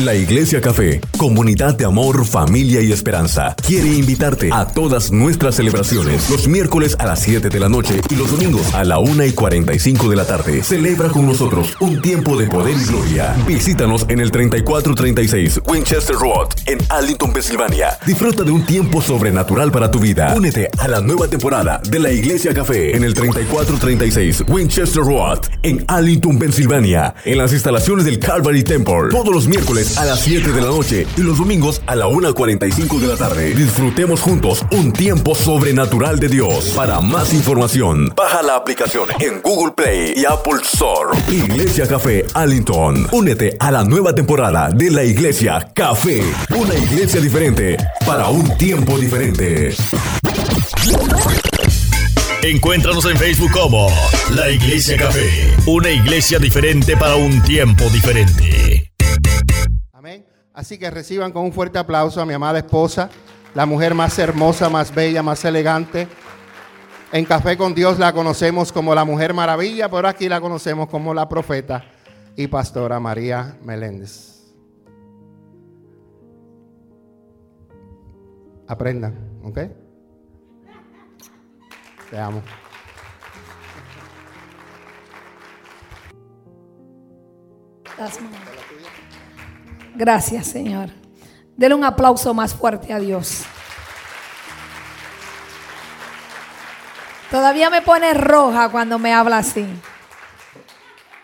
La Iglesia Café, comunidad de amor, familia y esperanza, quiere invitarte a todas nuestras celebraciones los miércoles a las 7 de la noche y los domingos a la 1 y 45 de la tarde. Celebra con nosotros un tiempo de poder y gloria. Visítanos en el 3436 Winchester Road en Arlington, Pensilvania. Disfruta de un tiempo sobrenatural para tu vida. Únete a la nueva temporada de la Iglesia Café en el 3436 Winchester Road en Arlington, Pensilvania, en las instalaciones del Calvary Temple. Todos los miércoles a las 7 de la noche y los domingos a la 1.45 de la tarde. Disfrutemos juntos un tiempo sobrenatural de Dios. Para más información, baja la aplicación en Google Play y Apple Store. Iglesia Café Allington. Únete a la nueva temporada de la Iglesia Café. Una iglesia diferente para un tiempo diferente. Encuéntranos en Facebook como La Iglesia Café, una iglesia diferente para un tiempo diferente. Así que reciban con un fuerte aplauso a mi amada esposa, la mujer más hermosa, más bella, más elegante. En Café con Dios la conocemos como la Mujer Maravilla, pero aquí la conocemos como la profeta y pastora María Meléndez. Aprendan, ¿ok? Te amo. Gracias, Señor. Denle un aplauso más fuerte a Dios. Todavía me pone roja cuando me habla así.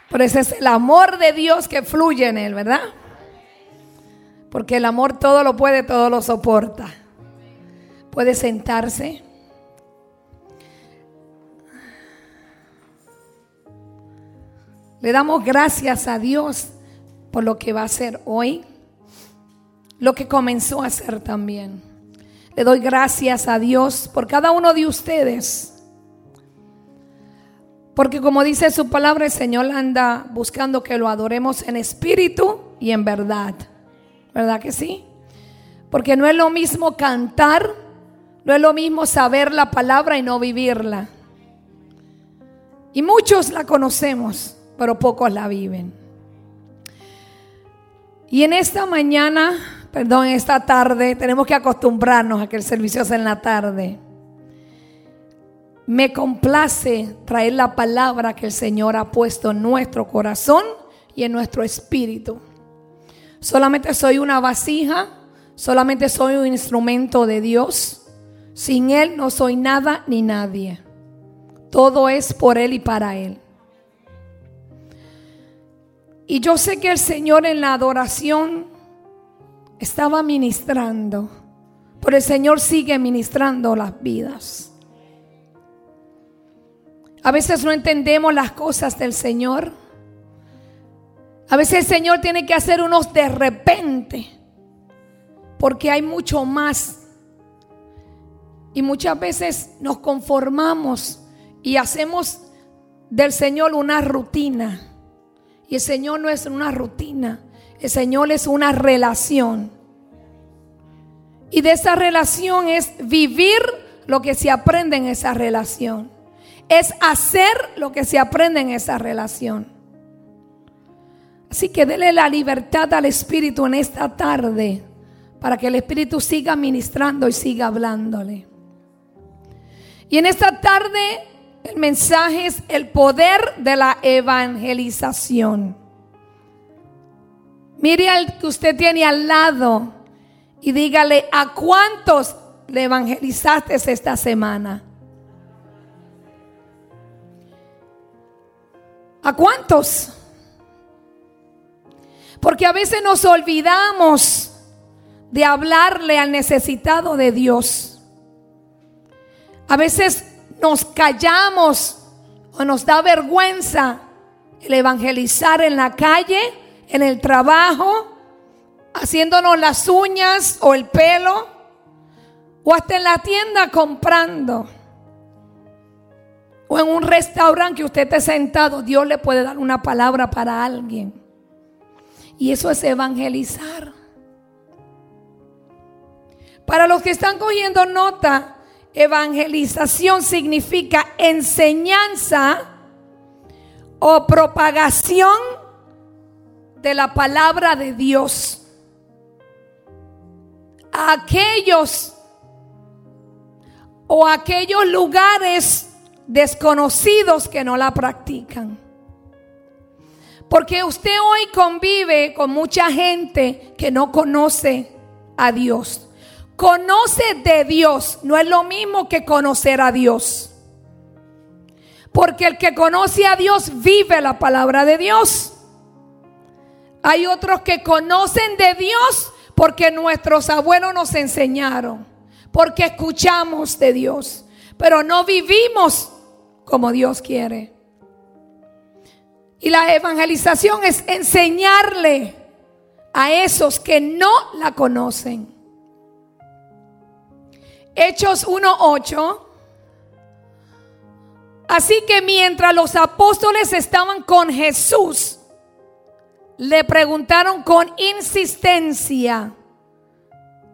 Pero ese es el amor de Dios que fluye en él, ¿verdad? Porque el amor todo lo puede, todo lo soporta. Puede sentarse. Le damos gracias a Dios por lo que va a hacer hoy, lo que comenzó a hacer también. Le doy gracias a Dios por cada uno de ustedes. Porque como dice su palabra, el Señor anda buscando que lo adoremos en espíritu y en verdad. ¿Verdad que sí? Porque no es lo mismo cantar, no es lo mismo saber la palabra y no vivirla. Y muchos la conocemos, pero pocos la viven. Y en esta mañana, perdón, esta tarde, tenemos que acostumbrarnos a que el servicio sea en la tarde. Me complace traer la palabra que el Señor ha puesto en nuestro corazón y en nuestro espíritu. Solamente soy una vasija, solamente soy un instrumento de Dios. Sin Él no soy nada ni nadie. Todo es por Él y para Él. Y yo sé que el Señor en la adoración estaba ministrando, pero el Señor sigue ministrando las vidas. A veces no entendemos las cosas del Señor. A veces el Señor tiene que hacer unos de repente, porque hay mucho más. Y muchas veces nos conformamos y hacemos del Señor una rutina. Y el Señor no es una rutina, el Señor es una relación. Y de esa relación es vivir lo que se aprende en esa relación. Es hacer lo que se aprende en esa relación. Así que dele la libertad al Espíritu en esta tarde para que el Espíritu siga ministrando y siga hablándole. Y en esta tarde el mensaje es el poder de la evangelización. Mire al que usted tiene al lado y dígale a cuántos le evangelizaste esta semana. ¿A cuántos? Porque a veces nos olvidamos de hablarle al necesitado de Dios. A veces nos callamos o nos da vergüenza el evangelizar en la calle, en el trabajo, haciéndonos las uñas o el pelo, o hasta en la tienda comprando, o en un restaurante que usted esté sentado, Dios le puede dar una palabra para alguien. Y eso es evangelizar. Para los que están cogiendo nota, Evangelización significa enseñanza o propagación de la palabra de Dios. a aquellos o aquellos lugares desconocidos que no la practican. Porque usted hoy convive con mucha gente que no conoce a Dios. Conoce de Dios, no es lo mismo que conocer a Dios. Porque el que conoce a Dios vive la palabra de Dios. Hay otros que conocen de Dios porque nuestros abuelos nos enseñaron, porque escuchamos de Dios, pero no vivimos como Dios quiere. Y la evangelización es enseñarle a esos que no la conocen. Hechos 1.8. Así que mientras los apóstoles estaban con Jesús, le preguntaron con insistencia,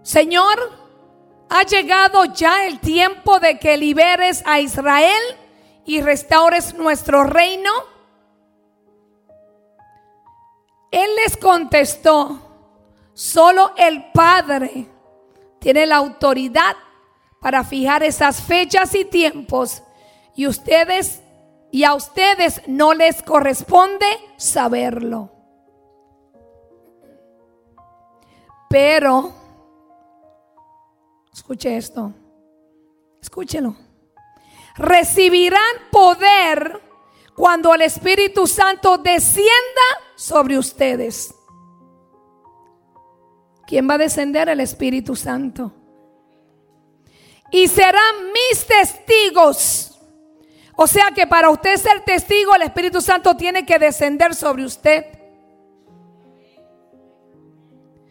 Señor, ¿ha llegado ya el tiempo de que liberes a Israel y restaures nuestro reino? Él les contestó, solo el Padre tiene la autoridad para fijar esas fechas y tiempos y ustedes y a ustedes no les corresponde saberlo. Pero, escuche esto, escúchelo. Recibirán poder cuando el Espíritu Santo descienda sobre ustedes. ¿Quién va a descender? El Espíritu Santo. Y serán mis testigos. O sea que para usted ser testigo, el Espíritu Santo tiene que descender sobre usted.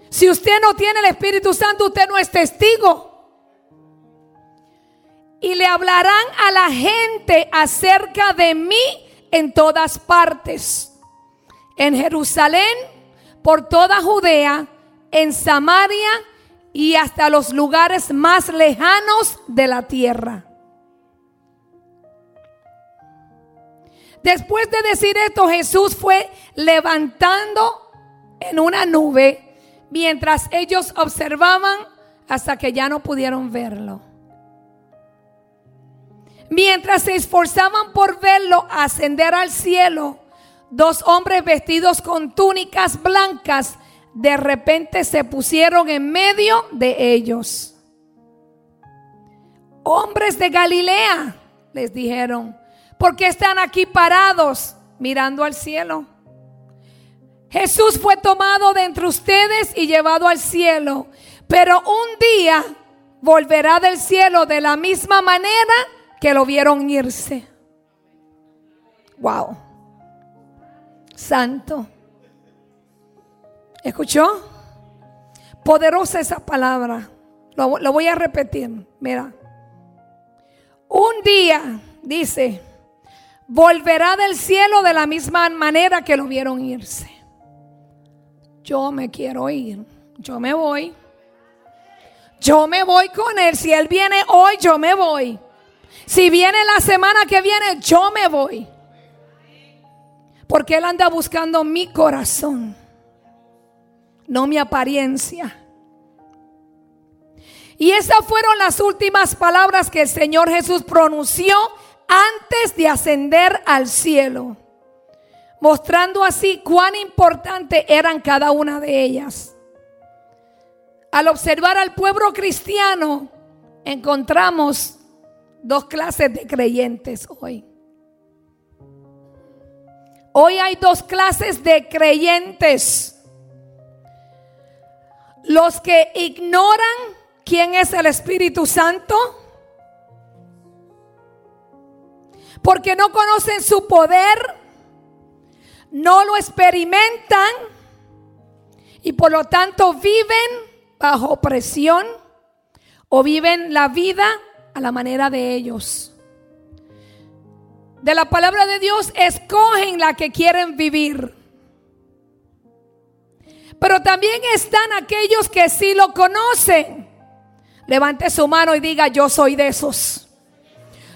Si usted no tiene el Espíritu Santo, usted no es testigo. Y le hablarán a la gente acerca de mí en todas partes. En Jerusalén, por toda Judea, en Samaria y hasta los lugares más lejanos de la tierra. Después de decir esto, Jesús fue levantando en una nube mientras ellos observaban hasta que ya no pudieron verlo. Mientras se esforzaban por verlo ascender al cielo, dos hombres vestidos con túnicas blancas de repente se pusieron en medio de ellos. Hombres de Galilea, les dijeron, ¿por qué están aquí parados mirando al cielo? Jesús fue tomado de entre ustedes y llevado al cielo, pero un día volverá del cielo de la misma manera que lo vieron irse. Wow. Santo. ¿Escuchó? Poderosa esa palabra. Lo, voy a repetir. Mira. Un día, dice, volverá del cielo de la misma manera que lo vieron irse yo me quiero ir, yo me voy. Yo me voy con él. Si él viene hoy, yo me voy. Si viene la semana que viene, yo me voy. Porque él anda buscando mi corazón, no mi apariencia. Y esas fueron las últimas palabras que el Señor Jesús pronunció antes de ascender al cielo mostrando así cuán importante eran cada una de ellas. Al observar al pueblo cristiano, encontramos dos clases de creyentes hoy. Hoy hay dos clases de creyentes. Los que ignoran quién es el Espíritu Santo. Porque no conocen su poder no lo experimentan y por lo tanto viven bajo presión o viven la vida a la manera de ellos. De la palabra de Dios escogen la que quieren vivir. Pero también están aquellos que sí lo conocen. Levante su mano y diga, yo soy de esos.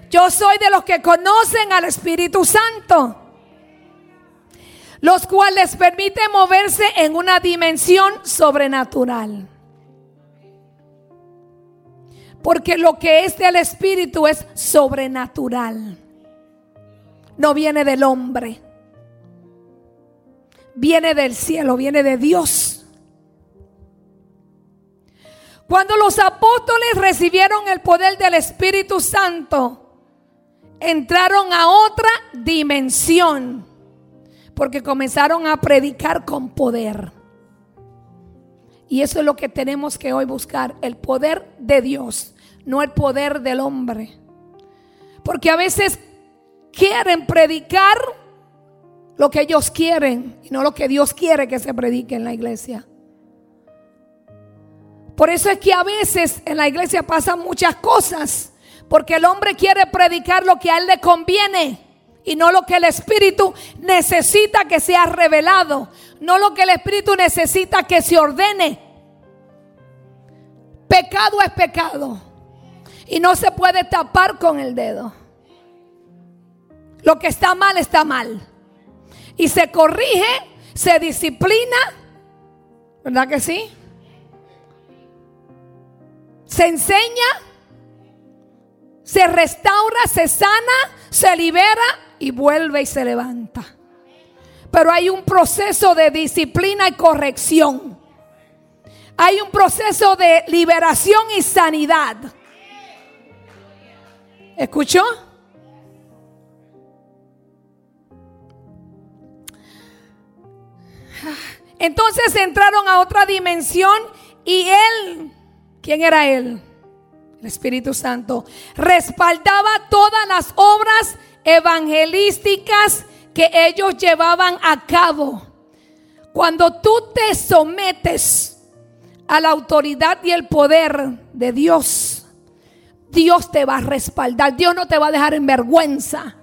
Yo soy de los que conocen al Espíritu Santo los cuales permiten moverse en una dimensión sobrenatural. Porque lo que es del Espíritu es sobrenatural. No viene del hombre. Viene del cielo, viene de Dios. Cuando los apóstoles recibieron el poder del Espíritu Santo, entraron a otra dimensión. Porque comenzaron a predicar con poder. Y eso es lo que tenemos que hoy buscar, el poder de Dios, no el poder del hombre. Porque a veces quieren predicar lo que ellos quieren y no lo que Dios quiere que se predique en la iglesia. Por eso es que a veces en la iglesia pasan muchas cosas, porque el hombre quiere predicar lo que a él le conviene y no lo que el Espíritu necesita que sea revelado, no lo que el Espíritu necesita que se ordene. Pecado es pecado y no se puede tapar con el dedo. Lo que está mal está mal. Y se corrige, se disciplina, ¿verdad que sí? Se enseña, se restaura, se sana, se libera y vuelve y se levanta. Pero hay un proceso de disciplina y corrección. Hay un proceso de liberación y sanidad. ¿Escuchó? Entonces entraron a otra dimensión y él, ¿quién era él? El Espíritu Santo, respaldaba todas las obras evangelísticas que ellos llevaban a cabo. Cuando tú te sometes a la autoridad y el poder de Dios, Dios te va a respaldar. Dios no te va a dejar en vergüenza.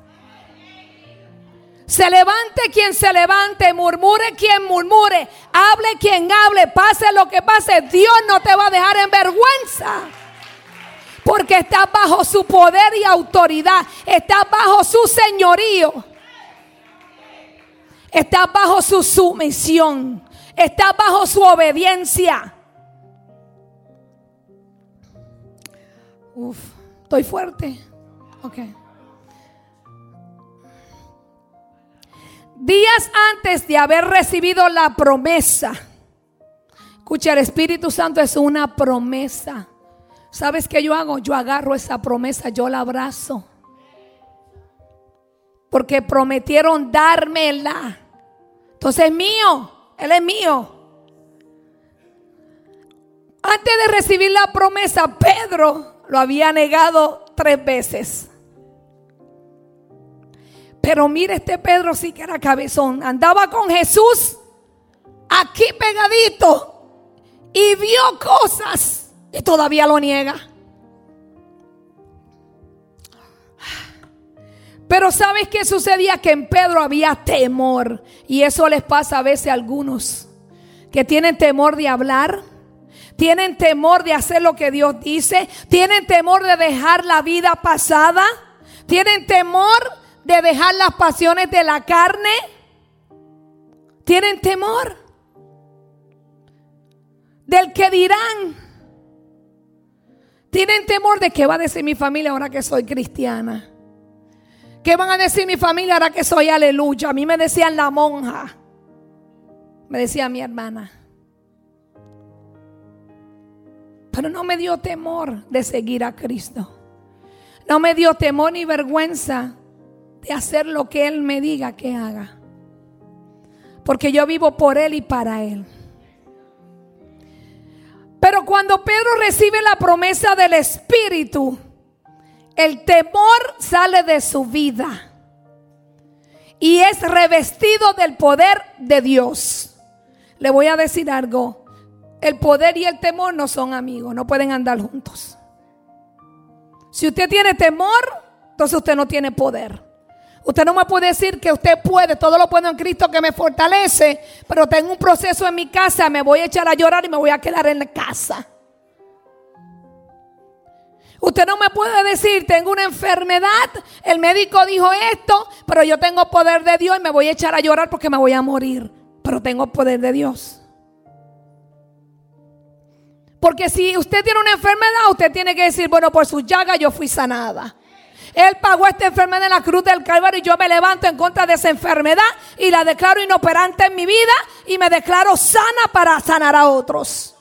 Se levante quien se levante, murmure quien murmure, hable quien hable, pase lo que pase, Dios no te va a dejar en vergüenza. Porque estás bajo su poder y autoridad, estás bajo su señorío, estás bajo su sumisión, estás bajo su obediencia. Uf, estoy fuerte. Ok. Días antes de haber recibido la promesa. Escucha, el Espíritu Santo es una promesa. ¿Sabes qué yo hago? Yo agarro esa promesa, yo la abrazo. Porque prometieron dármela. Entonces es mío, Él es mío. Antes de recibir la promesa, Pedro lo había negado tres veces. Pero mire, este Pedro sí que era cabezón. Andaba con Jesús aquí pegadito y vio cosas y todavía lo niega. Pero ¿sabes qué sucedía? Que en Pedro había temor. Y eso les pasa a veces a algunos que tienen temor de hablar. Tienen temor de hacer lo que Dios dice. Tienen temor de dejar la vida pasada. Tienen temor de dejar las pasiones de la carne? ¿Tienen temor? Del que dirán. ¿Tienen temor de qué va a decir mi familia ahora que soy cristiana? ¿Qué van a decir mi familia ahora que soy aleluya? A mí me decían la monja. Me decía mi hermana. Pero no me dio temor de seguir a Cristo. No me dio temor ni vergüenza de hacer lo que Él me diga que haga. Porque yo vivo por Él y para Él. Pero cuando Pedro recibe la promesa del Espíritu, el temor sale de su vida y es revestido del poder de Dios. Le voy a decir algo. El poder y el temor no son amigos, no pueden andar juntos. Si usted tiene temor, entonces usted no tiene poder. Usted no me puede decir que usted puede, todo lo puedo en Cristo que me fortalece, pero tengo un proceso en mi casa, me voy a echar a llorar y me voy a quedar en la casa. Usted no me puede decir, tengo una enfermedad, el médico dijo esto, pero yo tengo poder de Dios y me voy a echar a llorar porque me voy a morir, pero tengo poder de Dios. Porque si usted tiene una enfermedad, usted tiene que decir, bueno, por su llaga yo fui sanada. Él pagó esta enfermedad en la cruz del Calvario y yo me levanto en contra de esa enfermedad y la declaro inoperante en mi vida y me declaro sana para sanar a otros.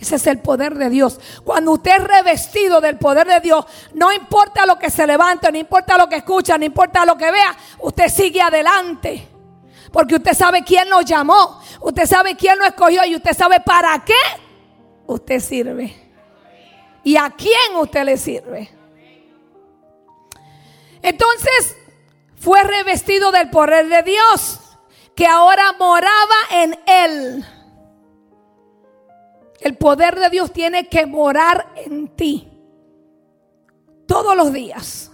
Ese es el poder de Dios. Cuando usted es revestido del poder de Dios, no importa lo que se levante, no importa lo que escucha, no importa lo que vea, usted sigue adelante. Porque usted sabe quién lo llamó, usted sabe quién lo escogió y usted sabe para qué usted sirve. Y a quién usted le sirve. Entonces fue revestido del poder de Dios, que ahora moraba en él. El poder de Dios tiene que morar en ti todos los días.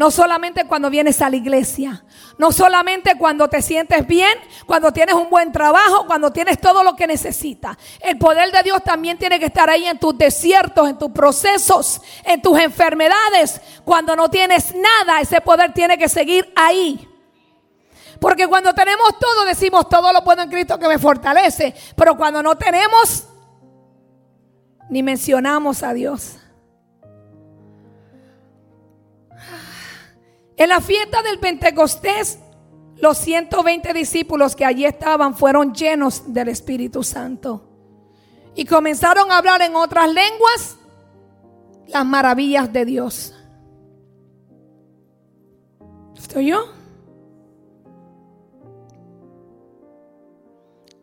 No solamente cuando vienes a la iglesia, no solamente cuando te sientes bien, cuando tienes un buen trabajo, cuando tienes todo lo que necesitas. El poder de Dios también tiene que estar ahí en tus desiertos, en tus procesos, en tus enfermedades. Cuando no tienes nada, ese poder tiene que seguir ahí. Porque cuando tenemos todo, decimos todo lo puedo en Cristo que me fortalece. Pero cuando no tenemos, ni mencionamos a Dios. En la fiesta del Pentecostés, los 120 discípulos que allí estaban fueron llenos del Espíritu Santo. Y comenzaron a hablar en otras lenguas las maravillas de Dios. ¿Estoy yo?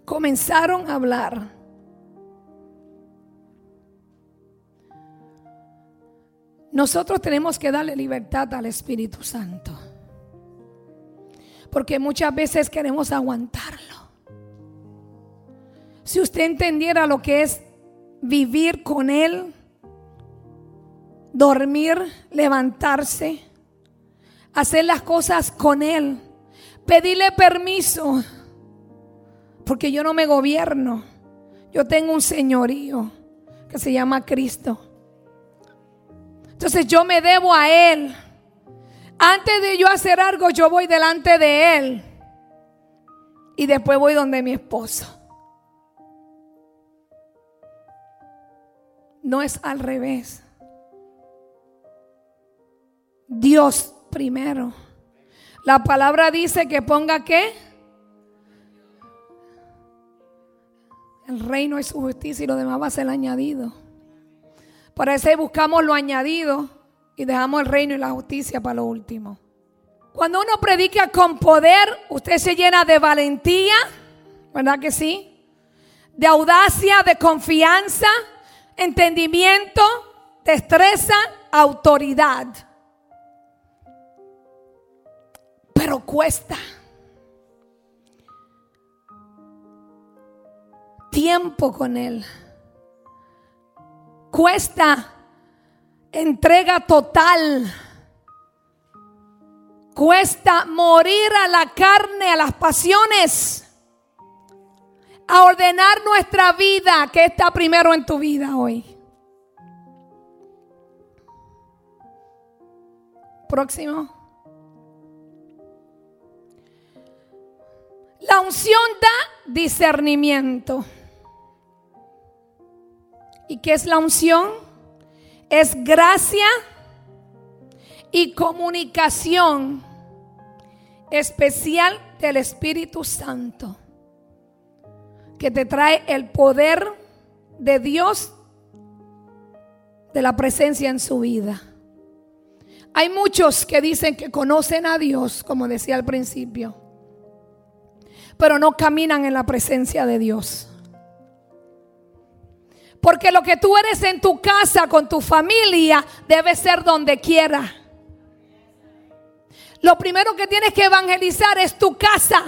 Comenzaron a hablar. Nosotros tenemos que darle libertad al Espíritu Santo. Porque muchas veces queremos aguantarlo. Si usted entendiera lo que es vivir con Él, dormir, levantarse, hacer las cosas con Él, pedirle permiso, porque yo no me gobierno, yo tengo un señorío que se llama Cristo. Entonces yo me debo a Él. Antes de yo hacer algo, yo voy delante de Él. Y después voy donde mi esposo. No es al revés. Dios primero. La palabra dice que ponga qué? El reino es su justicia y lo demás va a ser añadido. Por eso buscamos lo añadido y dejamos el reino y la justicia para lo último. Cuando uno predica con poder, usted se llena de valentía, ¿verdad que sí? De audacia, de confianza, entendimiento, destreza, autoridad. Pero cuesta. Tiempo con Él cuesta entrega total. Cuesta morir a la carne, a las pasiones. A ordenar nuestra vida, que está primero en tu vida hoy. Próximo. La unción da discernimiento. ¿Y qué es la unción? Es gracia y comunicación especial del Espíritu Santo que te trae el poder de Dios de la presencia en su vida. Hay muchos que dicen que conocen a Dios, como decía al principio, pero no caminan en la presencia de Dios. Porque lo que tú eres en tu casa, con tu familia, debe ser donde quiera. Lo primero que tienes que evangelizar es tu casa.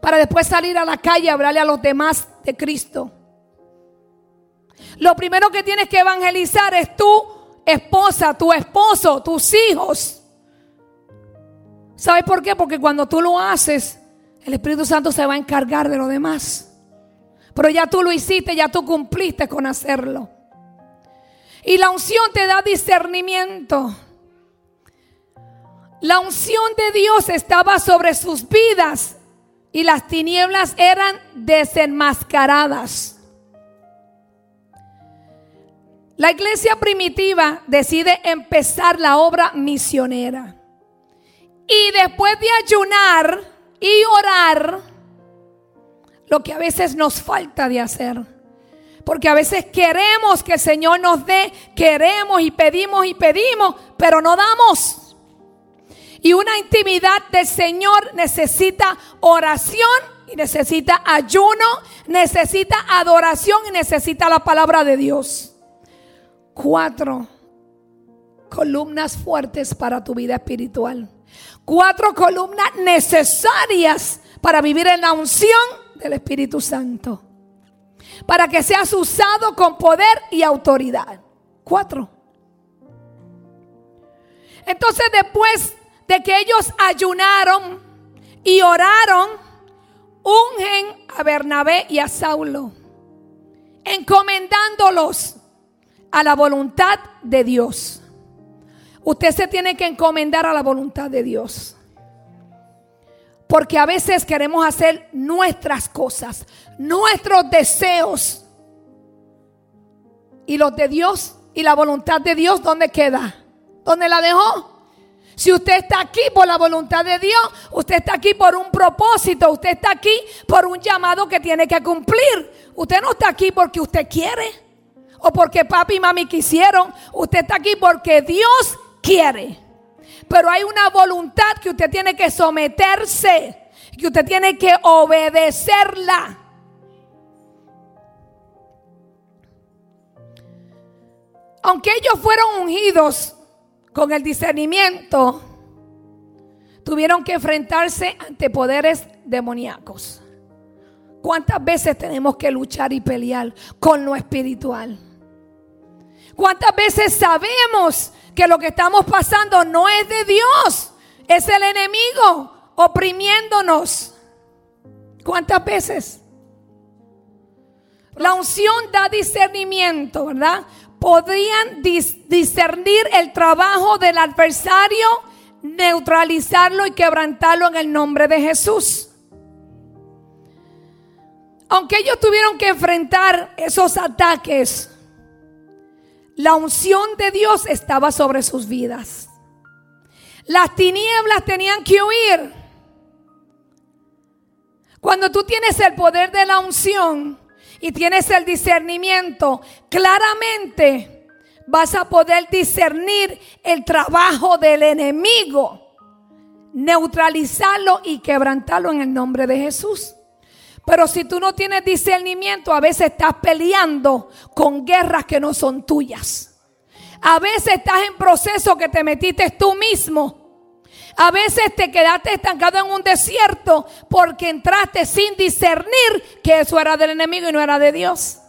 Para después salir a la calle y hablarle a los demás de Cristo. Lo primero que tienes que evangelizar es tu esposa, tu esposo, tus hijos. ¿Sabes por qué? Porque cuando tú lo haces, el Espíritu Santo se va a encargar de lo demás. Pero ya tú lo hiciste, ya tú cumpliste con hacerlo. Y la unción te da discernimiento. La unción de Dios estaba sobre sus vidas y las tinieblas eran desenmascaradas. La iglesia primitiva decide empezar la obra misionera. Y después de ayunar y orar, lo que a veces nos falta de hacer. Porque a veces queremos que el Señor nos dé, queremos y pedimos y pedimos, pero no damos. Y una intimidad del Señor necesita oración y necesita ayuno, necesita adoración y necesita la palabra de Dios. Cuatro columnas fuertes para tu vida espiritual. Cuatro columnas necesarias para vivir en la unción del Espíritu Santo. Para que seas usado con poder y autoridad. Cuatro. Entonces después de que ellos ayunaron y oraron, ungen a Bernabé y a Saulo, encomendándolos a la voluntad de Dios. Usted se tiene que encomendar a la voluntad de Dios. Porque a veces queremos hacer nuestras cosas, nuestros deseos. Y los de Dios y la voluntad de Dios, ¿dónde queda? ¿Dónde la dejó? Si usted está aquí por la voluntad de Dios, usted está aquí por un propósito, usted está aquí por un llamado que tiene que cumplir. Usted no está aquí porque usted quiere o porque papi y mami quisieron. Usted está aquí porque Dios quiere. Pero hay una voluntad que usted tiene que someterse, que usted tiene que obedecerla. Aunque ellos fueron ungidos con el discernimiento, tuvieron que enfrentarse ante poderes demoníacos. ¿Cuántas veces tenemos que luchar y pelear con lo espiritual? ¿Cuántas veces sabemos que lo que estamos pasando no es de Dios, es el enemigo oprimiéndonos. ¿Cuántas veces? La unción da discernimiento, ¿verdad? Podrían discernir el trabajo del adversario, neutralizarlo y quebrantarlo en el nombre de Jesús. Aunque ellos tuvieron que enfrentar esos ataques, la unción de Dios estaba sobre sus vidas. Las tinieblas tenían que huir. Cuando tú tienes el poder de la unción y tienes el discernimiento, claramente vas a poder discernir el trabajo del enemigo, neutralizarlo y quebrantarlo en el nombre de Jesús. Pero si tú no tienes discernimiento, a veces estás peleando con guerras que no son tuyas. A veces estás en proceso que te metiste tú mismo. A veces te quedaste estancado en un desierto porque entraste sin discernir que eso era del enemigo y no era de Dios.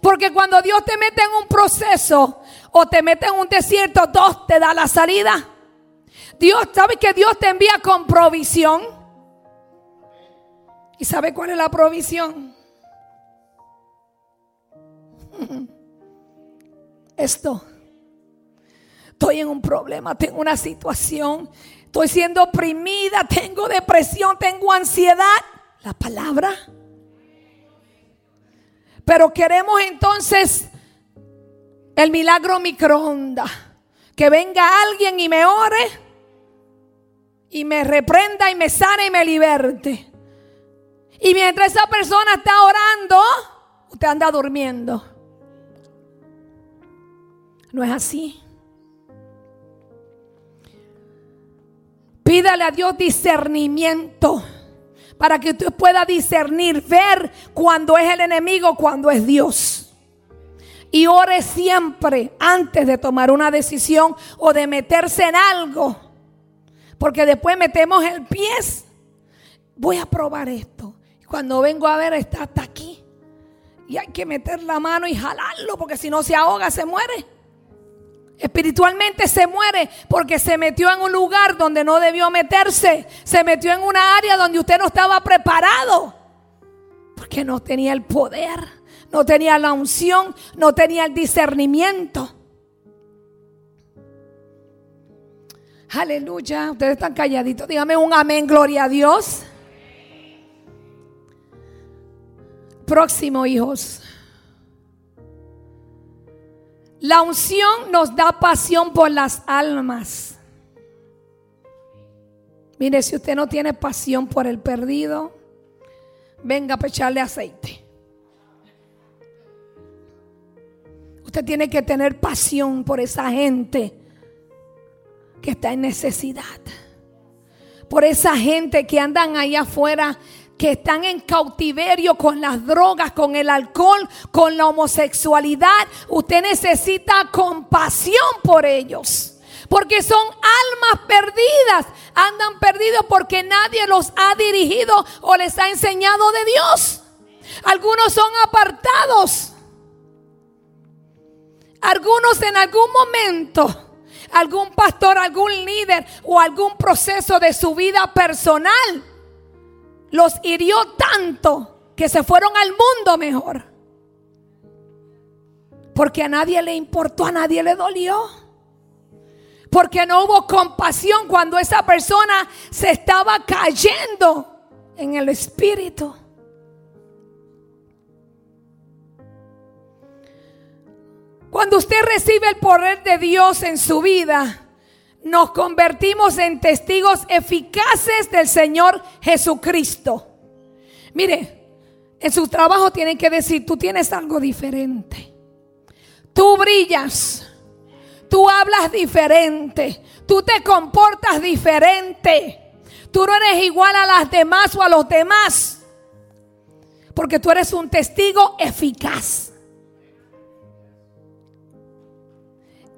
Porque cuando Dios te mete en un proceso o te mete en un desierto, Dios te da la salida. Dios, ¿sabe que Dios te envía con provisión? ¿Y sabe cuál es la provisión? Esto. Estoy en un problema, tengo una situación, estoy siendo oprimida, tengo depresión, tengo ansiedad. La palabra. Pero queremos entonces el milagro microondas. Que venga alguien y me ore y me reprenda y me sane y me liberte. Y mientras esa persona está orando, usted anda durmiendo. No es así. Pídale a Dios discernimiento para que usted pueda discernir, ver cuando es el enemigo, cuando es Dios. Y ore siempre antes de tomar una decisión o de meterse en algo. Porque después metemos el pie. Voy a probar esto. Cuando vengo a ver, está hasta aquí. Y hay que meter la mano y jalarlo, porque si no se ahoga, se muere. Espiritualmente se muere porque se metió en un lugar donde no debió meterse. Se metió en una área donde usted no estaba preparado. Porque no tenía el poder, no tenía la unción, no tenía el discernimiento. Aleluya. Ustedes están calladitos. Dígame un amén, gloria a Dios. Próximo, hijos. La unción nos da pasión por las almas. Mire, si usted no tiene pasión por el perdido, venga a echarle aceite. Usted tiene que tener pasión por esa gente que está en necesidad. Por esa gente que andan ahí afuera que están en cautiverio con las drogas, con el alcohol, con la homosexualidad. Usted necesita compasión por ellos. Porque son almas perdidas. Andan perdidos porque nadie los ha dirigido o les ha enseñado de Dios. Algunos son apartados. Algunos en algún momento algún pastor, algún líder o algún proceso de su vida personal los hirió tanto que se fueron al mundo mejor. Porque a nadie le importó, a nadie le dolió. Porque no hubo compasión cuando esa persona se estaba cayendo en el espíritu. Cuando usted recibe el poder de Dios en su vida, nos convertimos en testigos eficaces del Señor Jesucristo. Mire, en su trabajo tienen que decir, tú tienes algo diferente. Tú brillas. Tú hablas diferente. Tú te comportas diferente. Tú no eres igual a las demás o a los demás. Porque tú eres un testigo eficaz.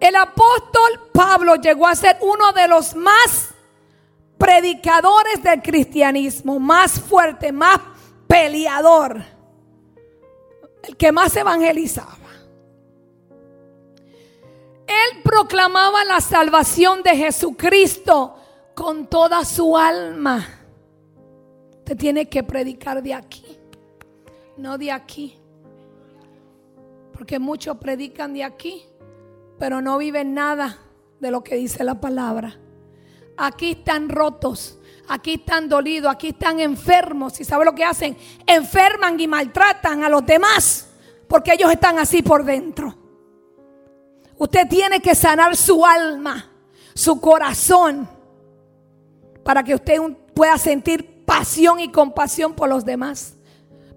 El apóstol Pablo llegó a ser uno de los más predicadores del cristianismo, más fuerte, más peleador, el que más evangelizaba. Él proclamaba la salvación de Jesucristo con toda su alma. Usted tiene que predicar de aquí, no de aquí. Porque muchos predican de aquí pero no viven nada de lo que dice la palabra. Aquí están rotos, aquí están dolidos, aquí están enfermos. ¿Y sabe lo que hacen? Enferman y maltratan a los demás porque ellos están así por dentro. Usted tiene que sanar su alma, su corazón, para que usted pueda sentir pasión y compasión por los demás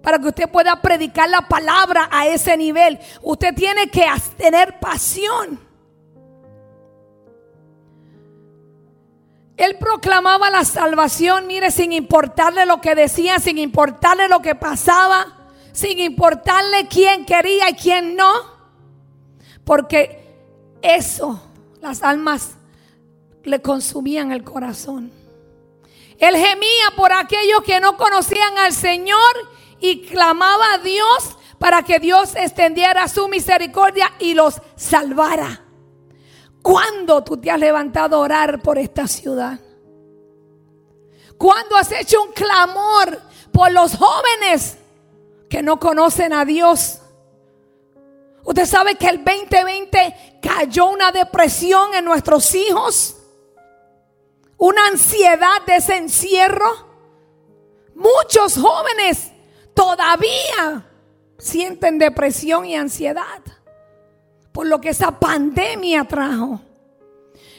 para que usted pueda predicar la palabra a ese nivel. Usted tiene que tener pasión. Él proclamaba la salvación, mire, sin importarle lo que decía, sin importarle lo que pasaba, sin importarle quién quería y quién no. Porque eso, las almas le consumían el corazón. Él gemía por aquellos que no conocían al Señor y clamaba a Dios para que Dios extendiera su misericordia y los salvara. ¿Cuándo tú te has levantado a orar por esta ciudad? ¿Cuándo has hecho un clamor por los jóvenes que no conocen a Dios? Usted sabe que el 2020 cayó una depresión en nuestros hijos, una ansiedad de ese encierro. Muchos jóvenes todavía sienten depresión y ansiedad por lo que esa pandemia trajo.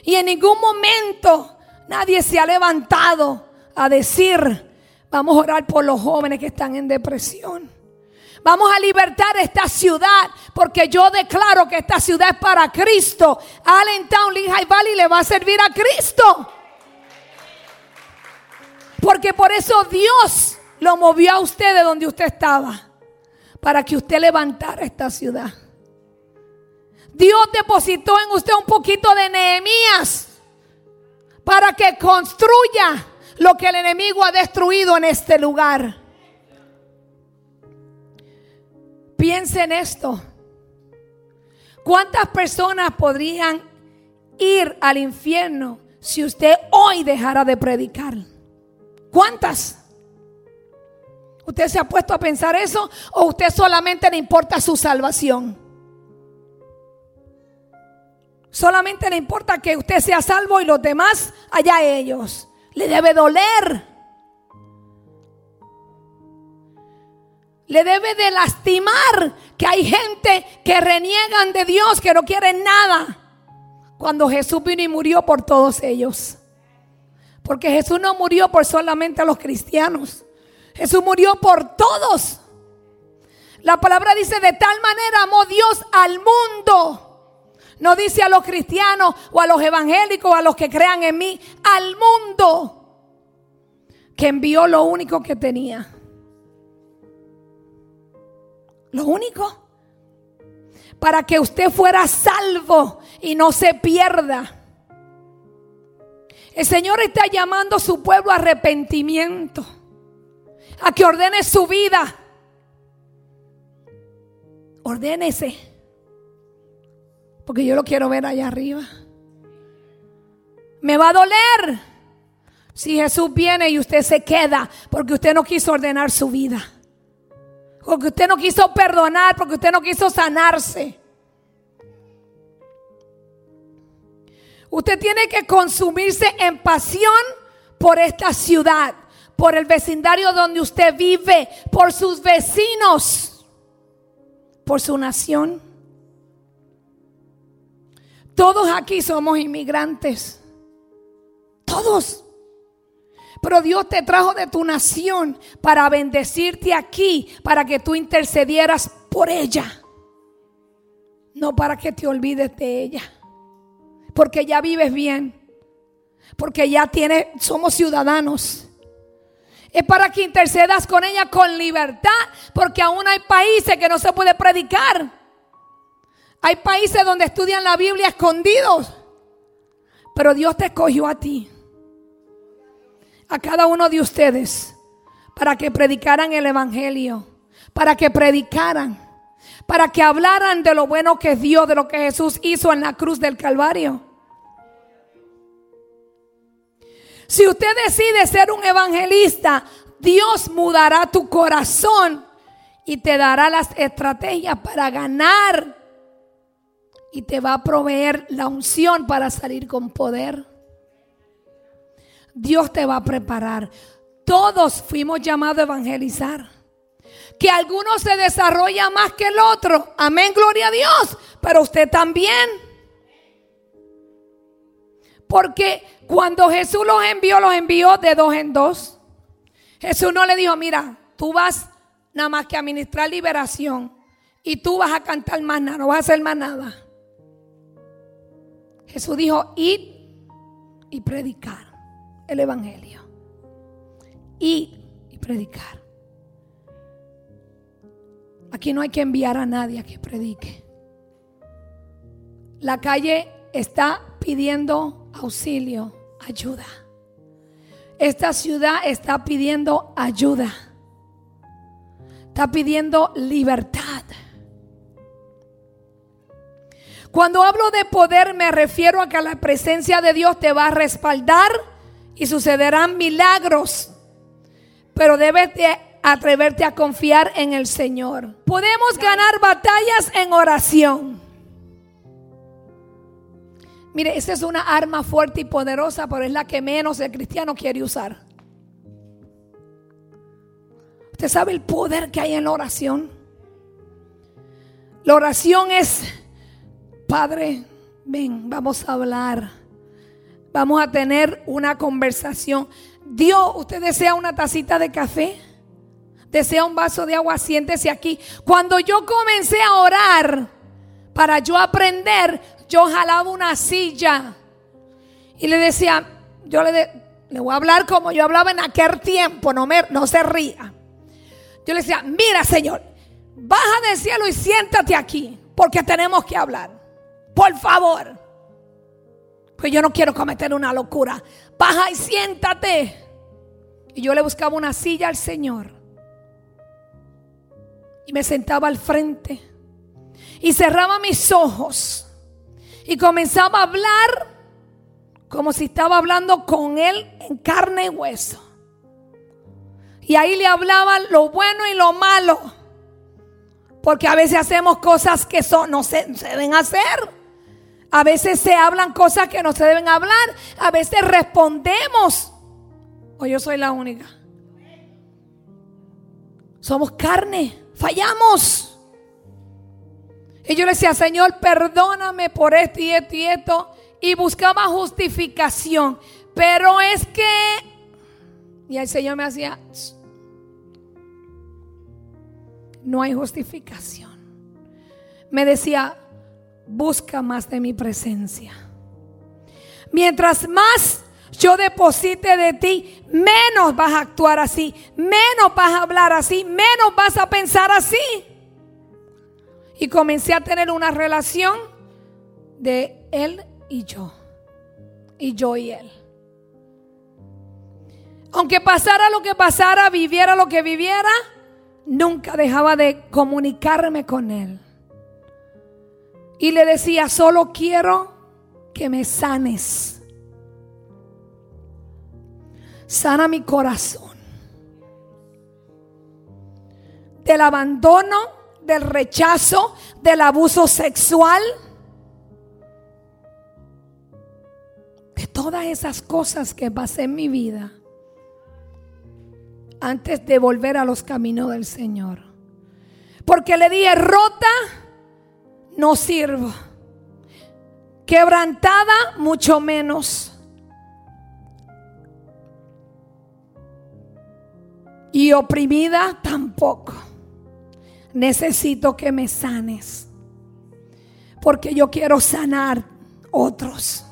Y en ningún momento nadie se ha levantado a decir, vamos a orar por los jóvenes que están en depresión. Vamos a libertar esta ciudad porque yo declaro que esta ciudad es para Cristo. Allentown, Lehigh Valley le va a servir a Cristo. Porque por eso Dios lo movió a usted de donde usted estaba para que usted levantara esta ciudad. Dios depositó en usted un poquito de Nehemías para que construya lo que el enemigo ha destruido en este lugar. Piense en esto. ¿Cuántas personas podrían ir al infierno si usted hoy dejara de predicar? ¿Cuántas? ¿Usted se ha puesto a pensar eso o usted solamente le importa su salvación? Solamente le importa que usted sea salvo y los demás allá ellos. Le debe doler. Le debe de lastimar que hay gente que reniegan de Dios, que no quieren nada. Cuando Jesús vino y murió por todos ellos. Porque Jesús no murió por solamente los cristianos. Jesús murió por todos. La palabra dice, de tal manera amó Dios al mundo. No dice a los cristianos o a los evangélicos o a los que crean en mí, al mundo. Que envió lo único que tenía. Lo único. Para que usted fuera salvo y no se pierda. El Señor está llamando a su pueblo a arrepentimiento. A que ordene su vida. Ordénese. Porque yo lo quiero ver allá arriba. Me va a doler si Jesús viene y usted se queda porque usted no quiso ordenar su vida. Porque usted no quiso perdonar, porque usted no quiso sanarse. Usted tiene que consumirse en pasión por esta ciudad, por el vecindario donde usted vive, por sus vecinos, por su nación. Todos aquí somos inmigrantes. Todos. Pero Dios te trajo de tu nación para bendecirte aquí, para que tú intercedieras por ella. No para que te olvides de ella porque ya vives bien, porque ya tienes, somos ciudadanos. Es para que intercedas con ella con libertad, porque aún hay países que no se puede predicar. Hay países donde estudian la Biblia escondidos, pero Dios te escogió a ti, a cada uno de ustedes, para que predicaran el Evangelio, para que predicaran para que hablaran de lo bueno que es Dios, de lo que Jesús hizo en la cruz del Calvario. Si usted decide ser un evangelista, Dios mudará tu corazón y te dará las estrategias para ganar. Y te va a proveer la unción para salir con poder. Dios te va a preparar. Todos fuimos llamados a evangelizar que alguno se desarrolla más que el otro. Amén, gloria a Dios. Pero usted también. Porque cuando Jesús los envió, los envió de dos en dos. Jesús no le dijo, mira, tú vas nada más que a ministrar liberación y tú vas a cantar más nada, no vas a hacer más nada. Jesús dijo, id y predicar el Evangelio. Id y predicar. Aquí no hay que enviar a nadie a que predique. La calle está pidiendo auxilio, ayuda. Esta ciudad está pidiendo ayuda. Está pidiendo libertad. Cuando hablo de poder me refiero a que la presencia de Dios te va a respaldar y sucederán milagros. Pero debes de atreverte a confiar en el Señor. Podemos ganar batallas en oración. Mire, esa es una arma fuerte y poderosa, pero es la que menos el cristiano quiere usar. Usted sabe el poder que hay en la oración. La oración es, Padre, ven, vamos a hablar. Vamos a tener una conversación. Dios, ¿usted desea una tacita de café? desea un vaso de agua, siéntese aquí. Cuando yo comencé a orar para yo aprender, yo jalaba una silla y le decía, yo le, le voy a hablar como yo hablaba en aquel tiempo, no, me, no se ría. Yo le decía, mira Señor, baja del cielo y siéntate aquí, porque tenemos que hablar. Por favor. Pues yo no quiero cometer una locura. Baja y siéntate. Y yo le buscaba una silla al Señor y me sentaba al frente y cerraba mis ojos y comenzaba a hablar como si estaba hablando con él en carne y hueso. Y ahí le hablaba lo bueno y lo malo. Porque a veces hacemos cosas que son, no se, se deben hacer. A veces se hablan cosas que no se deben hablar. A veces respondemos. O yo soy la única. Somos carne, fallamos. Y yo le decía, Señor, perdóname por esto y esto y esto. Y buscaba justificación. Pero es que... Y el Señor me hacía... No hay justificación. Me decía, busca más de mi presencia. Mientras más yo deposite de ti, menos vas a actuar así, menos vas a hablar así, menos vas a pensar así. Y comencé a tener una relación de él y yo. Y yo y él. Aunque pasara lo que pasara, viviera lo que viviera, nunca dejaba de comunicarme con él. Y le decía, solo quiero que me sanes. Sana mi corazón. Del abandono, del rechazo, del abuso sexual. De todas esas cosas que pasé en mi vida. Antes de volver a los caminos del Señor. Porque le dije, rota, no sirvo. Quebrantada, mucho menos. Y oprimida, tampoco. Necesito que me sanes. Porque yo quiero sanar otros.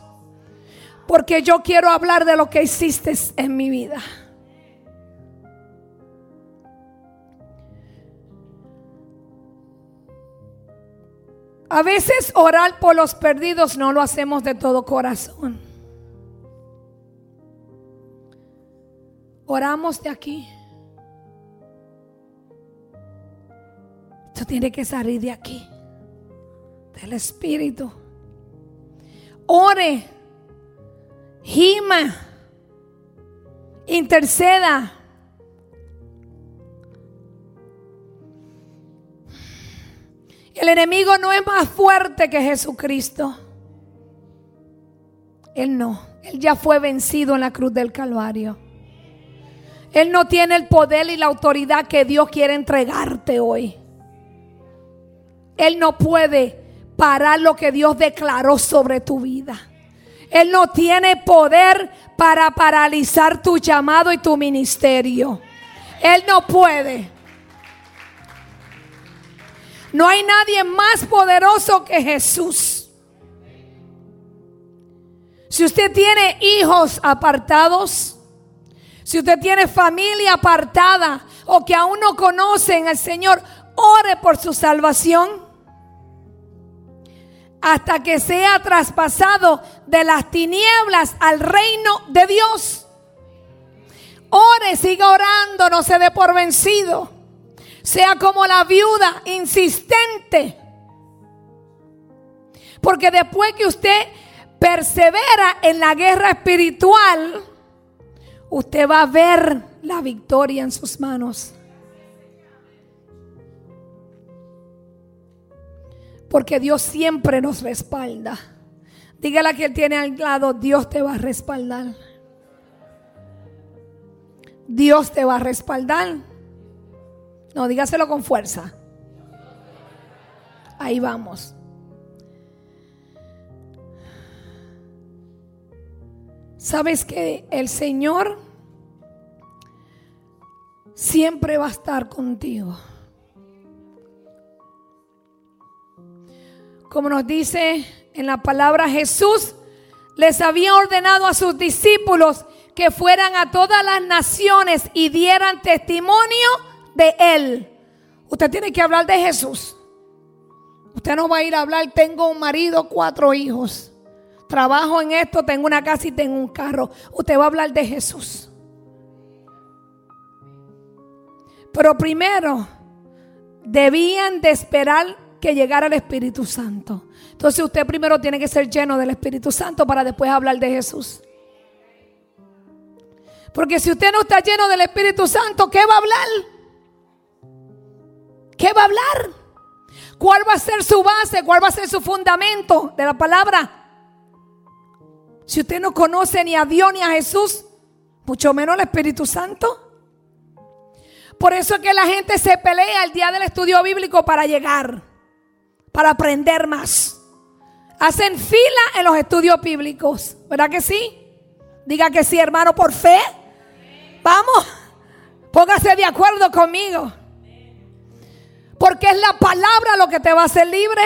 Porque yo quiero hablar de lo que hiciste en mi vida. A veces orar por los perdidos no lo hacemos de todo corazón. Oramos de aquí. Esto tiene que salir de aquí, del Espíritu. Ore, gima, interceda. El enemigo no es más fuerte que Jesucristo. Él no. Él ya fue vencido en la cruz del Calvario. Él no tiene el poder y la autoridad que Dios quiere entregarte hoy. Él no puede parar lo que Dios declaró sobre tu vida. Él no tiene poder para paralizar tu llamado y tu ministerio. Él no puede. No hay nadie más poderoso que Jesús. Si usted tiene hijos apartados, si usted tiene familia apartada o que aún no conocen al Señor, ore por su salvación hasta que sea traspasado de las tinieblas al reino de Dios. Ore, siga orando, no se dé por vencido. Sea como la viuda insistente. Porque después que usted persevera en la guerra espiritual, usted va a ver la victoria en sus manos. Porque Dios siempre nos respalda. Dígale a quien tiene al lado, Dios te va a respaldar. Dios te va a respaldar. No, dígaselo con fuerza. Ahí vamos. Sabes que el Señor siempre va a estar contigo. Como nos dice en la palabra Jesús, les había ordenado a sus discípulos que fueran a todas las naciones y dieran testimonio de Él. Usted tiene que hablar de Jesús. Usted no va a ir a hablar, tengo un marido, cuatro hijos. Trabajo en esto, tengo una casa y tengo un carro. Usted va a hablar de Jesús. Pero primero, debían de esperar que llegara el Espíritu Santo. Entonces usted primero tiene que ser lleno del Espíritu Santo para después hablar de Jesús. Porque si usted no está lleno del Espíritu Santo, ¿qué va a hablar? ¿Qué va a hablar? ¿Cuál va a ser su base? ¿Cuál va a ser su fundamento de la palabra? Si usted no conoce ni a Dios ni a Jesús, mucho menos al Espíritu Santo. Por eso es que la gente se pelea el día del estudio bíblico para llegar, para aprender más. Hacen fila en los estudios bíblicos, ¿verdad que sí? Diga que sí, hermano, por fe. Vamos, póngase de acuerdo conmigo. Porque es la palabra lo que te va a hacer libre.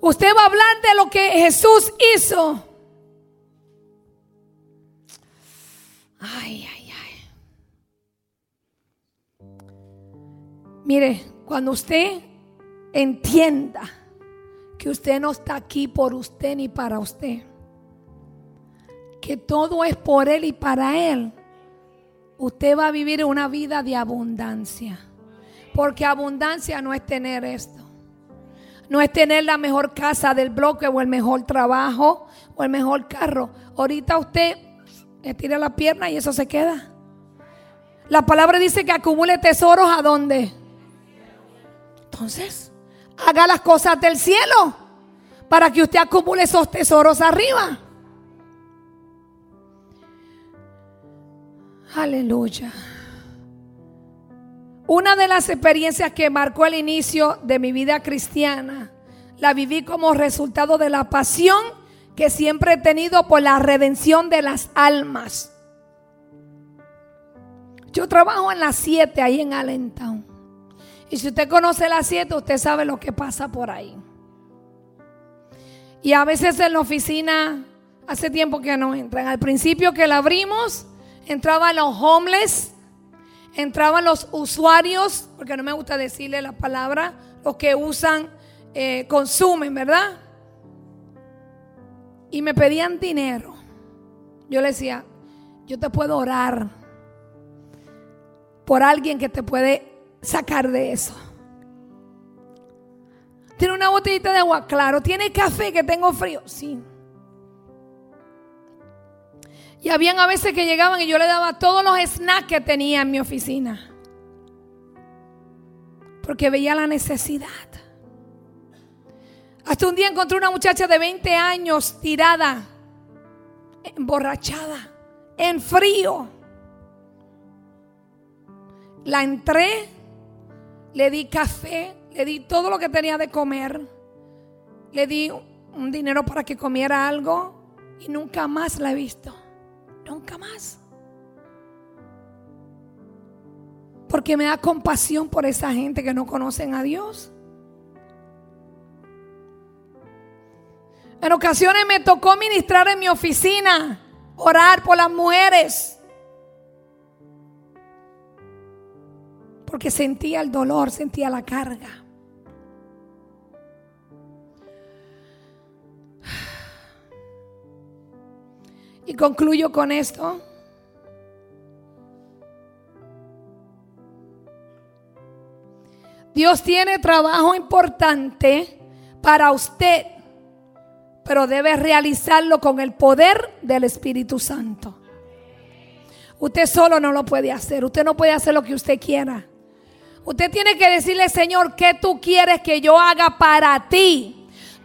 Usted va a hablar de lo que Jesús hizo. Ay, ay, ay. Mire, cuando usted entienda que usted no está aquí por usted ni para usted, que todo es por Él y para Él, usted va a vivir una vida de abundancia. Porque abundancia no es tener esto. No es tener la mejor casa del bloque o el mejor trabajo o el mejor carro. Ahorita usted le tira la pierna y eso se queda. La palabra dice que acumule tesoros a dónde. Entonces, haga las cosas del cielo para que usted acumule esos tesoros arriba. Aleluya. Una de las experiencias que marcó el inicio de mi vida cristiana, la viví como resultado de la pasión que siempre he tenido por la redención de las almas. Yo trabajo en las 7 ahí en Allentown. Y si usted conoce las 7, usted sabe lo que pasa por ahí. Y a veces en la oficina, hace tiempo que no entran. Al principio que la abrimos, entraban los homeless entraban los usuarios, porque no me gusta decirle la palabra, los que usan, eh, consumen, ¿verdad? Y me pedían dinero. Yo le decía, yo te puedo orar por alguien que te puede sacar de eso. Tiene una botellita de agua, claro. Tiene café que tengo frío, sí. Y habían a veces que llegaban y yo le daba todos los snacks que tenía en mi oficina. Porque veía la necesidad. Hasta un día encontré una muchacha de 20 años tirada, emborrachada, en frío. La entré, le di café, le di todo lo que tenía de comer, le di un dinero para que comiera algo y nunca más la he visto. Nunca más. Porque me da compasión por esa gente que no conocen a Dios. En ocasiones me tocó ministrar en mi oficina, orar por las mujeres. Porque sentía el dolor, sentía la carga. Y concluyo con esto. Dios tiene trabajo importante para usted, pero debe realizarlo con el poder del Espíritu Santo. Usted solo no lo puede hacer, usted no puede hacer lo que usted quiera. Usted tiene que decirle, Señor, ¿qué tú quieres que yo haga para ti?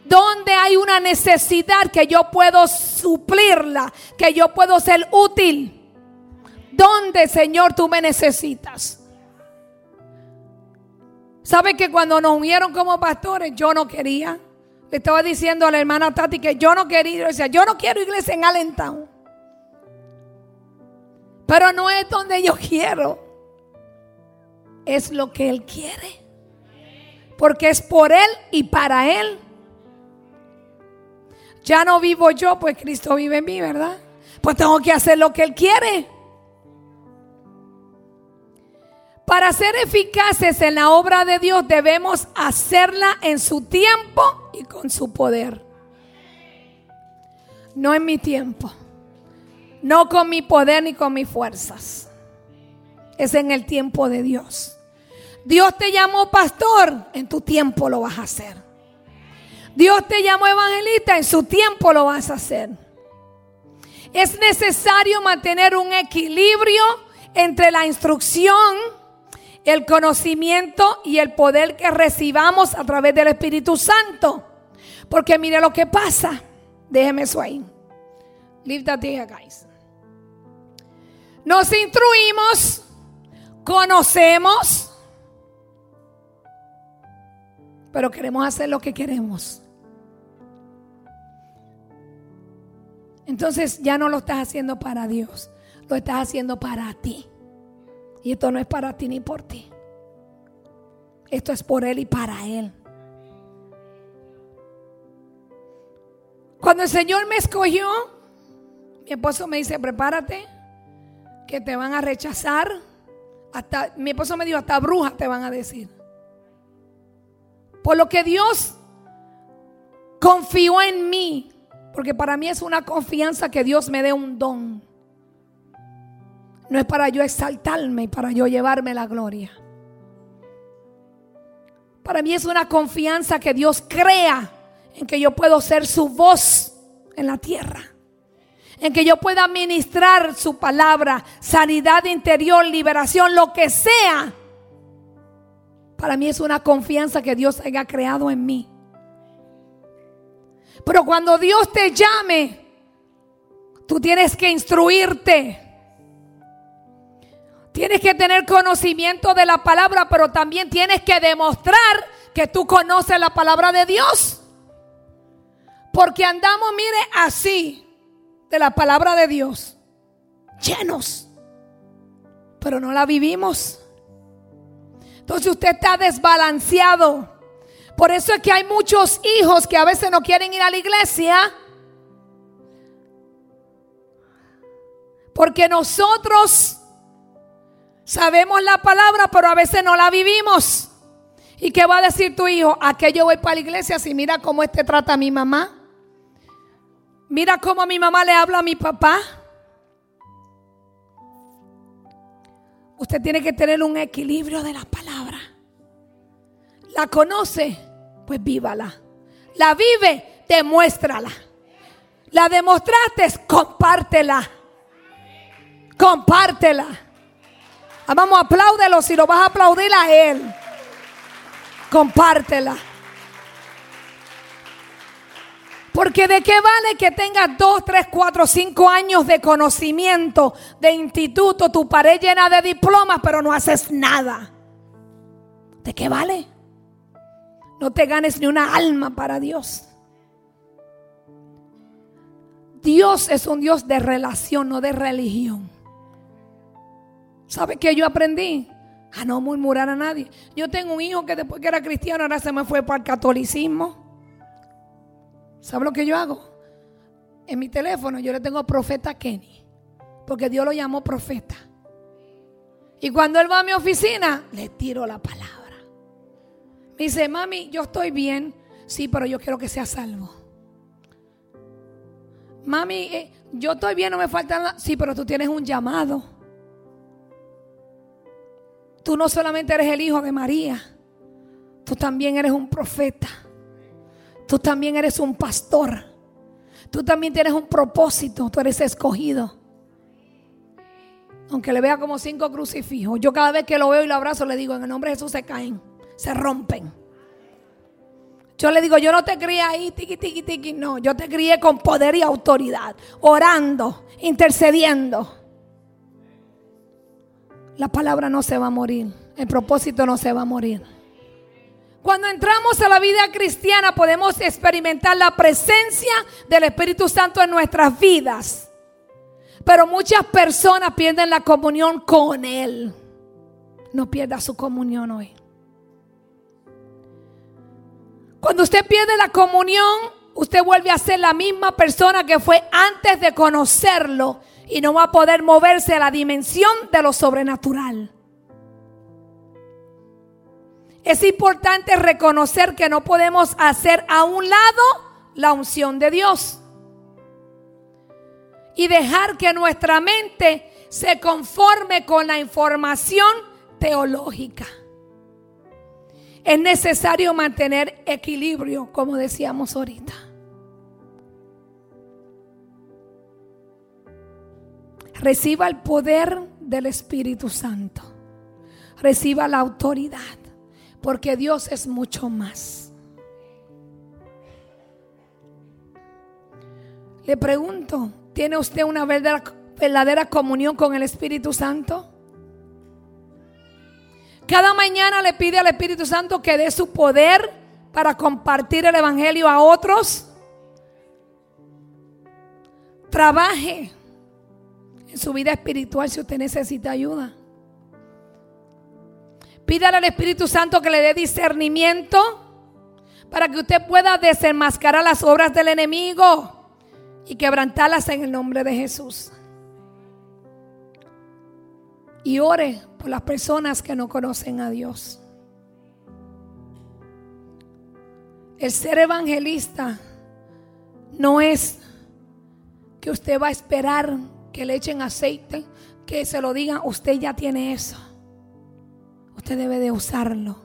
donde hay una necesidad que yo puedo suplirla, que yo puedo ser útil. ¿Dónde, Señor, tú me necesitas? ¿Sabe que cuando nos unieron como pastores, yo no quería? Le estaba diciendo a la hermana Tati que yo no quería. Yo decía, yo no quiero iglesia en Allentown. Pero no es donde yo quiero. Es lo que Él quiere. Porque es por Él y para Él ya no vivo yo, pues Cristo vive en mí, ¿verdad? Pues tengo que hacer lo que Él quiere. Para ser eficaces en la obra de Dios debemos hacerla en su tiempo y con su poder. No en mi tiempo. No con mi poder ni con mis fuerzas. Es en el tiempo de Dios. Dios te llamó pastor, en tu tiempo lo vas a hacer. Dios te llamó evangelista, en su tiempo lo vas a hacer. Es necesario mantener un equilibrio entre la instrucción, el conocimiento y el poder que recibamos a través del Espíritu Santo. Porque mire lo que pasa. Déjeme eso ahí. Leave that there, guys. nos instruimos, conocemos, pero queremos hacer lo que queremos. Entonces ya no lo estás haciendo para Dios, lo estás haciendo para ti. Y esto no es para ti ni por ti. Esto es por Él y para Él. Cuando el Señor me escogió, mi esposo me dice, prepárate, que te van a rechazar. Hasta, mi esposo me dijo, hasta brujas te van a decir. Por lo que Dios confió en mí, porque para mí es una confianza que Dios me dé un don. No es para yo exaltarme y para yo llevarme la gloria. Para mí es una confianza que Dios crea en que yo puedo ser su voz en la tierra. En que yo pueda ministrar su palabra, sanidad interior, liberación, lo que sea. Para mí es una confianza que Dios haya creado en mí. Pero cuando Dios te llame, tú tienes que instruirte. Tienes que tener conocimiento de la palabra, pero también tienes que demostrar que tú conoces la palabra de Dios. Porque andamos, mire, así de la palabra de Dios, llenos, pero no la vivimos. Entonces usted está desbalanceado. Por eso es que hay muchos hijos que a veces no quieren ir a la iglesia. Porque nosotros sabemos la palabra, pero a veces no la vivimos. ¿Y qué va a decir tu hijo? ¿A qué yo voy para la iglesia si mira cómo este trata a mi mamá? Mira cómo mi mamá le habla a mi papá. Usted tiene que tener un equilibrio de la palabra. La conoce, pues vívala. La vive, demuéstrala. La demostraste, compártela. Compártela. Ah, vamos, apláudelo si lo vas a aplaudir a él. Compártela. Porque de qué vale que tengas dos, tres, cuatro, cinco años de conocimiento, de instituto, tu pared llena de diplomas, pero no haces nada. ¿De qué vale? No te ganes ni una alma para Dios. Dios es un Dios de relación, no de religión. ¿Sabe qué yo aprendí? A no murmurar a nadie. Yo tengo un hijo que después que era cristiano ahora se me fue para el catolicismo. ¿Sabe lo que yo hago? En mi teléfono yo le tengo profeta Kenny. Porque Dios lo llamó profeta. Y cuando él va a mi oficina, le tiro la palabra. Me dice, mami, yo estoy bien. Sí, pero yo quiero que sea salvo. Mami, eh, yo estoy bien, no me falta nada. Sí, pero tú tienes un llamado. Tú no solamente eres el hijo de María, tú también eres un profeta. Tú también eres un pastor. Tú también tienes un propósito. Tú eres escogido. Aunque le vea como cinco crucifijos. Yo cada vez que lo veo y lo abrazo le digo, en el nombre de Jesús se caen. Se rompen. Yo le digo, yo no te crié ahí, tiki, tiki, tiki. No, yo te crié con poder y autoridad. Orando, intercediendo. La palabra no se va a morir. El propósito no se va a morir. Cuando entramos a la vida cristiana podemos experimentar la presencia del Espíritu Santo en nuestras vidas. Pero muchas personas pierden la comunión con Él. No pierda su comunión hoy. Cuando usted pierde la comunión, usted vuelve a ser la misma persona que fue antes de conocerlo y no va a poder moverse a la dimensión de lo sobrenatural. Es importante reconocer que no podemos hacer a un lado la unción de Dios. Y dejar que nuestra mente se conforme con la información teológica. Es necesario mantener equilibrio, como decíamos ahorita. Reciba el poder del Espíritu Santo. Reciba la autoridad porque Dios es mucho más. Le pregunto, ¿tiene usted una verdadera, verdadera comunión con el Espíritu Santo? Cada mañana le pide al Espíritu Santo que dé su poder para compartir el Evangelio a otros. Trabaje en su vida espiritual si usted necesita ayuda. Pídale al Espíritu Santo que le dé discernimiento para que usted pueda desenmascarar las obras del enemigo y quebrantarlas en el nombre de Jesús. Y ore las personas que no conocen a Dios. El ser evangelista no es que usted va a esperar que le echen aceite, que se lo digan, usted ya tiene eso. Usted debe de usarlo.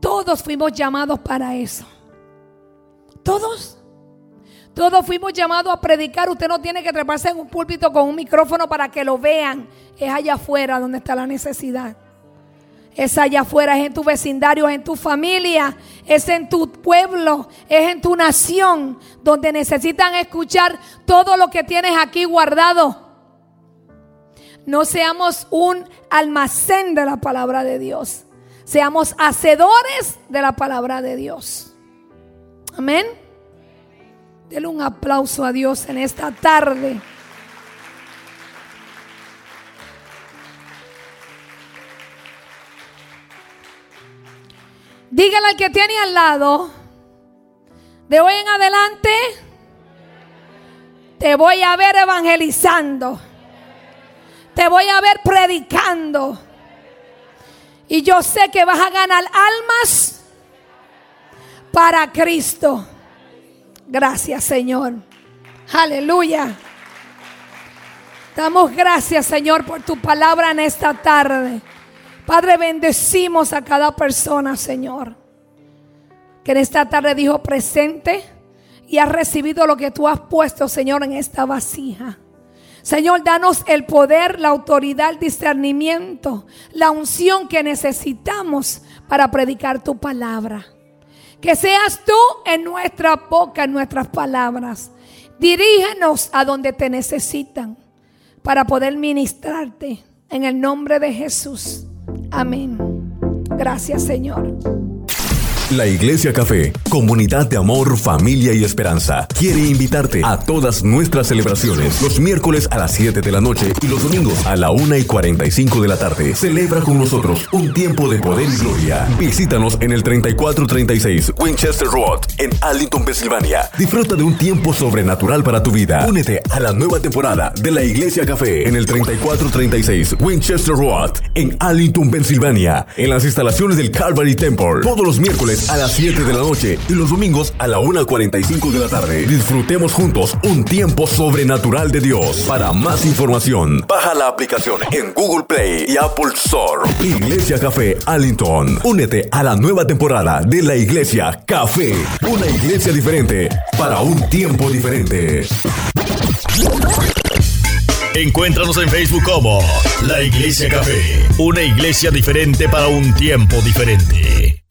Todos fuimos llamados para eso. Todos. Todos fuimos llamados a predicar. Usted no tiene que treparse en un púlpito con un micrófono para que lo vean. Es allá afuera donde está la necesidad. Es allá afuera, es en tu vecindario, es en tu familia, es en tu pueblo, es en tu nación, donde necesitan escuchar todo lo que tienes aquí guardado. No seamos un almacén de la palabra de Dios. Seamos hacedores de la palabra de Dios. Amén. Denle un aplauso a Dios en esta tarde. Dígale al que tiene al lado, de hoy en adelante, te voy a ver evangelizando. Te voy a ver predicando. Y yo sé que vas a ganar almas para Cristo. Gracias, Señor. Aleluya. Damos gracias, Señor, por tu palabra en esta tarde. Padre, bendecimos a cada persona, Señor, que en esta tarde dijo presente y ha recibido lo que tú has puesto, Señor, en esta vasija. Señor, danos el poder, la autoridad, el discernimiento, la unción que necesitamos para predicar tu palabra. Que seas tú en nuestra boca, en nuestras palabras. Dirígenos a donde te necesitan para poder ministrarte en el nombre de Jesús. Amén. Gracias Señor. La Iglesia Café, comunidad de amor, familia y esperanza, quiere invitarte a todas nuestras celebraciones los miércoles a las 7 de la noche y los domingos a la 1 y 45 de la tarde. Celebra con nosotros un tiempo de poder y gloria. Visítanos en el 3436 Winchester Road en Arlington, Pensilvania. Disfruta de un tiempo sobrenatural para tu vida. Únete a la nueva temporada de la Iglesia Café en el 3436 Winchester Road en Arlington, Pensilvania, en las instalaciones del Calvary Temple. Todos los miércoles a las 7 de la noche y los domingos a la 1.45 de la tarde. Disfrutemos juntos un tiempo sobrenatural de Dios. Para más información, baja la aplicación en Google Play y Apple Store. Iglesia Café Allington. Únete a la nueva temporada de la Iglesia Café. Una iglesia diferente para un tiempo diferente. Encuéntranos en Facebook como La Iglesia Café, una iglesia diferente para un tiempo diferente.